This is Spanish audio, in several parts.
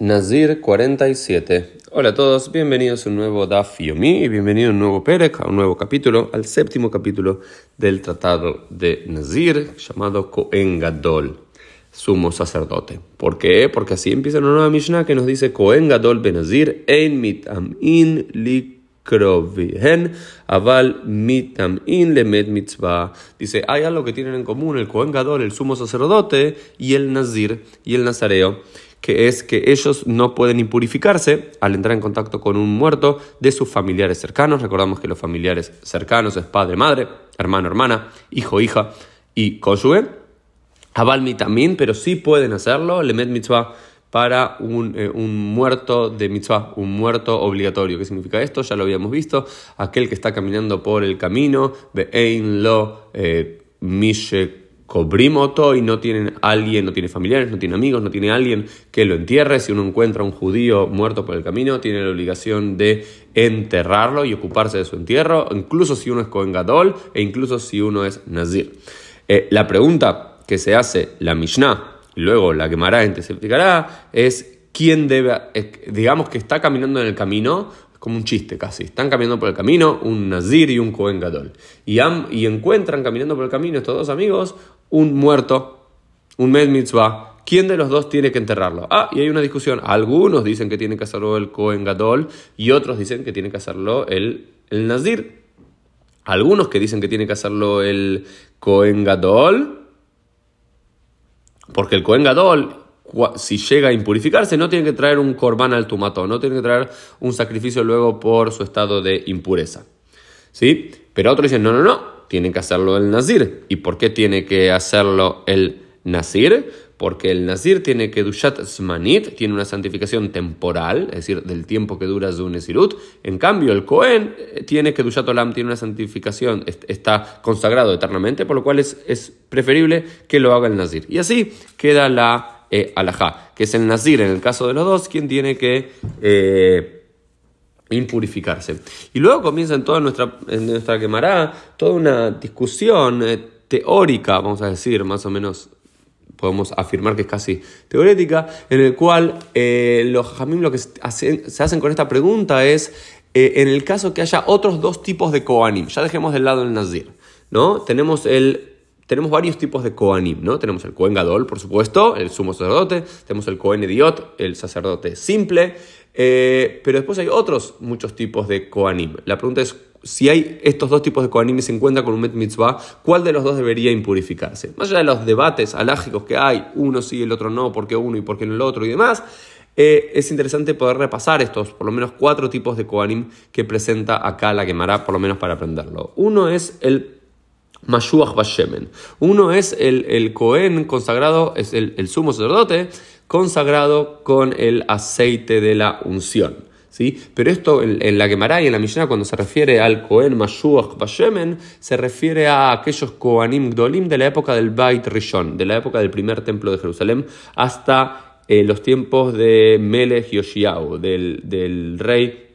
Nazir 47. Hola a todos, bienvenidos a un nuevo Daf Yomi y bienvenido a un nuevo Perek, a un nuevo capítulo, al séptimo capítulo del tratado de Nazir llamado Kohen Gadol, sumo sacerdote. ¿Por qué? Porque así empieza una nueva Mishnah que nos dice Kohen Gadol Benazir Ein Mitam'in Likrovihen Aval Mitam'in Lemed Mitzvah. Dice, hay algo que tienen en común el Kohen Gadol, el sumo sacerdote, y el Nazir, y el Nazareo que es que ellos no pueden impurificarse al entrar en contacto con un muerto de sus familiares cercanos. Recordamos que los familiares cercanos es padre, madre, hermano, hermana, hijo, hija y cónyuge. Abalmi también, pero sí pueden hacerlo, lemet mitzvah para un, eh, un, muerto de mitzvah, un muerto obligatorio. ¿Qué significa esto? Ya lo habíamos visto. Aquel que está caminando por el camino, ein lo eh, cobrimoto y no tiene alguien, no tiene familiares, no tiene amigos, no tiene alguien que lo entierre. Si uno encuentra a un judío muerto por el camino, tiene la obligación de enterrarlo y ocuparse de su entierro, incluso si uno es Cohen Gadol e incluso si uno es Nazir. Eh, la pregunta que se hace la Mishnah y luego la Gemara explicará es quién debe, digamos que está caminando en el camino, como un chiste casi. Están caminando por el camino un Nazir y un Cohen Gadol. Y encuentran caminando por el camino estos dos amigos un muerto, un Med Mitzvah. ¿Quién de los dos tiene que enterrarlo? Ah, y hay una discusión. Algunos dicen que tiene que hacerlo el Cohen Gadol y otros dicen que tiene que hacerlo el, el Nazir. Algunos que dicen que tiene que hacerlo el Cohen Gadol, porque el Cohen Gadol si llega a impurificarse, no tiene que traer un corbán al tumato, no tiene que traer un sacrificio luego por su estado de impureza. ¿Sí? Pero otros dicen, no, no, no, tiene que hacerlo el nazir. ¿Y por qué tiene que hacerlo el nazir? Porque el nazir tiene que dushat zmanit, tiene una santificación temporal, es decir, del tiempo que dura su nesirut. En cambio, el Cohen eh, tiene que dushat olam, tiene una santificación, está consagrado eternamente, por lo cual es, es preferible que lo haga el nazir. Y así queda la e alajá, que es el nazir en el caso de los dos, quien tiene que eh, impurificarse. Y luego comienza en toda nuestra, en nuestra quemará toda una discusión eh, teórica, vamos a decir, más o menos podemos afirmar que es casi teórica, en el cual eh, los jamim lo que se hacen con esta pregunta es, en el caso que haya otros dos tipos de koanim, ya dejemos del lado el nazir, ¿no? Tenemos el tenemos varios tipos de Koanim, ¿no? Tenemos el Kohen Gadol, por supuesto, el sumo sacerdote, tenemos el Kohen Ediot, el sacerdote simple, eh, pero después hay otros muchos tipos de Koanim. La pregunta es, si hay estos dos tipos de Koanim y se encuentra con un Met Mitzvah, ¿cuál de los dos debería impurificarse? Más allá de los debates alágicos que hay, uno sí, el otro no, por qué uno y por qué no el otro y demás, eh, es interesante poder repasar estos, por lo menos cuatro tipos de Koanim que presenta acá la Gemara, por lo menos para aprenderlo. Uno es el Mashuach Bashemen. Uno es el, el Cohen consagrado, es el, sumo sacerdote consagrado con el aceite de la unción. ¿sí? Pero esto en, la Gemara y en la Mishnah, cuando se refiere al Cohen Mashuach Bashemen, se refiere a aquellos Kohanim Gdolim de la época del Bait Rishon, de la época del primer templo de Jerusalén, hasta eh, los tiempos de Melech Yoshiao, del, del rey.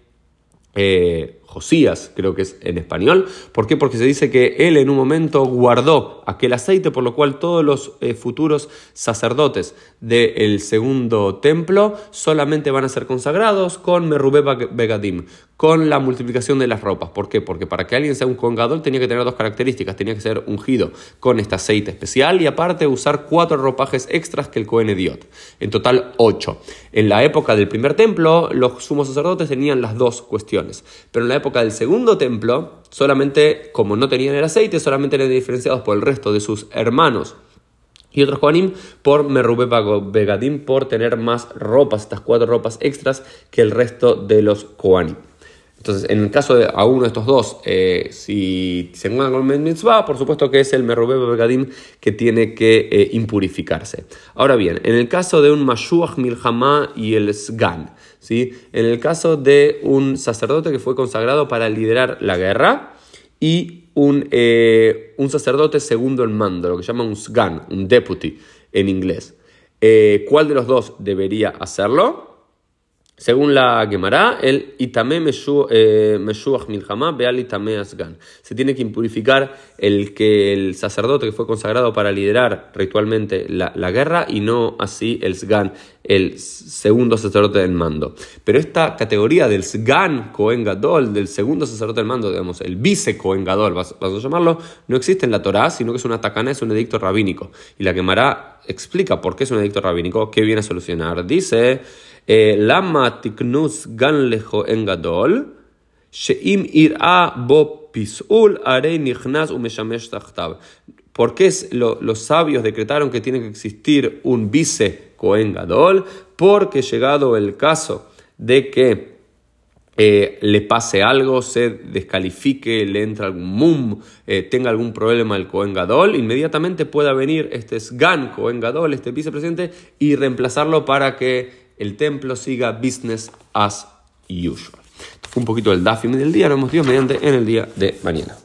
Eh, Josías, creo que es en español. ¿Por qué? Porque se dice que él en un momento guardó aquel aceite, por lo cual todos los eh, futuros sacerdotes del segundo templo solamente van a ser consagrados con Merubé Begadim, con la multiplicación de las ropas. ¿Por qué? Porque para que alguien sea un congador tenía que tener dos características. Tenía que ser ungido con este aceite especial y aparte usar cuatro ropajes extras que el Cohen Ediot. En total, ocho. En la época del primer templo, los sumos sacerdotes tenían las dos cuestiones. Pero en la época del segundo templo, solamente, como no tenían el aceite, solamente eran diferenciados por el resto de sus hermanos y otros Kohanim por Merube Begadim por tener más ropas, estas cuatro ropas extras que el resto de los Kohanim. Entonces, en el caso de a uno de estos dos, eh, si se encuentra con el mitzvah, por supuesto que es el Merube Begadim que tiene que eh, impurificarse. Ahora bien, en el caso de un Mashuach Milhamá y el Sgan, ¿sí? en el caso de un sacerdote que fue consagrado para liderar la guerra y un, eh, sacerdote segundo en mando, lo que se llama un Sgan, un deputy en inglés. ¿Cuál de los dos debería hacerlo? Según la Gemara, el itame meshuach eh, milchama beal itame asgan. Se tiene que impurificar el que el sacerdote que fue consagrado para liderar ritualmente la, guerra y no así el sgan, el segundo sacerdote del mando. Pero esta categoría del sgan Kohen Gadol, del segundo sacerdote del mando, digamos, el vice Kohen Gadol, vas, a llamarlo, no existe en la Torá, sino que es una tacana, es un edicto rabínico. Y la Gemara explica por qué es un edicto rabínico, qué viene a solucionar. Dice lama tiknus gan lejo en gadol, sheim ir'a bo pisul arei nichnas umeshamesh tachtav. ¿Por qué los sabios decretaron que tiene que existir un vice Cohen Gadol? Porque llegado el caso de que eh, le pase algo, se descalifique, le entra algún mum, eh, tenga algún problema el Cohen Gadol, inmediatamente pueda venir este Sgan Cohen Gadol, este vicepresidente, y reemplazarlo para que el templo siga business as usual. Un poquito el Dafim del día, lo hemos dicho mediante en el día de mañana.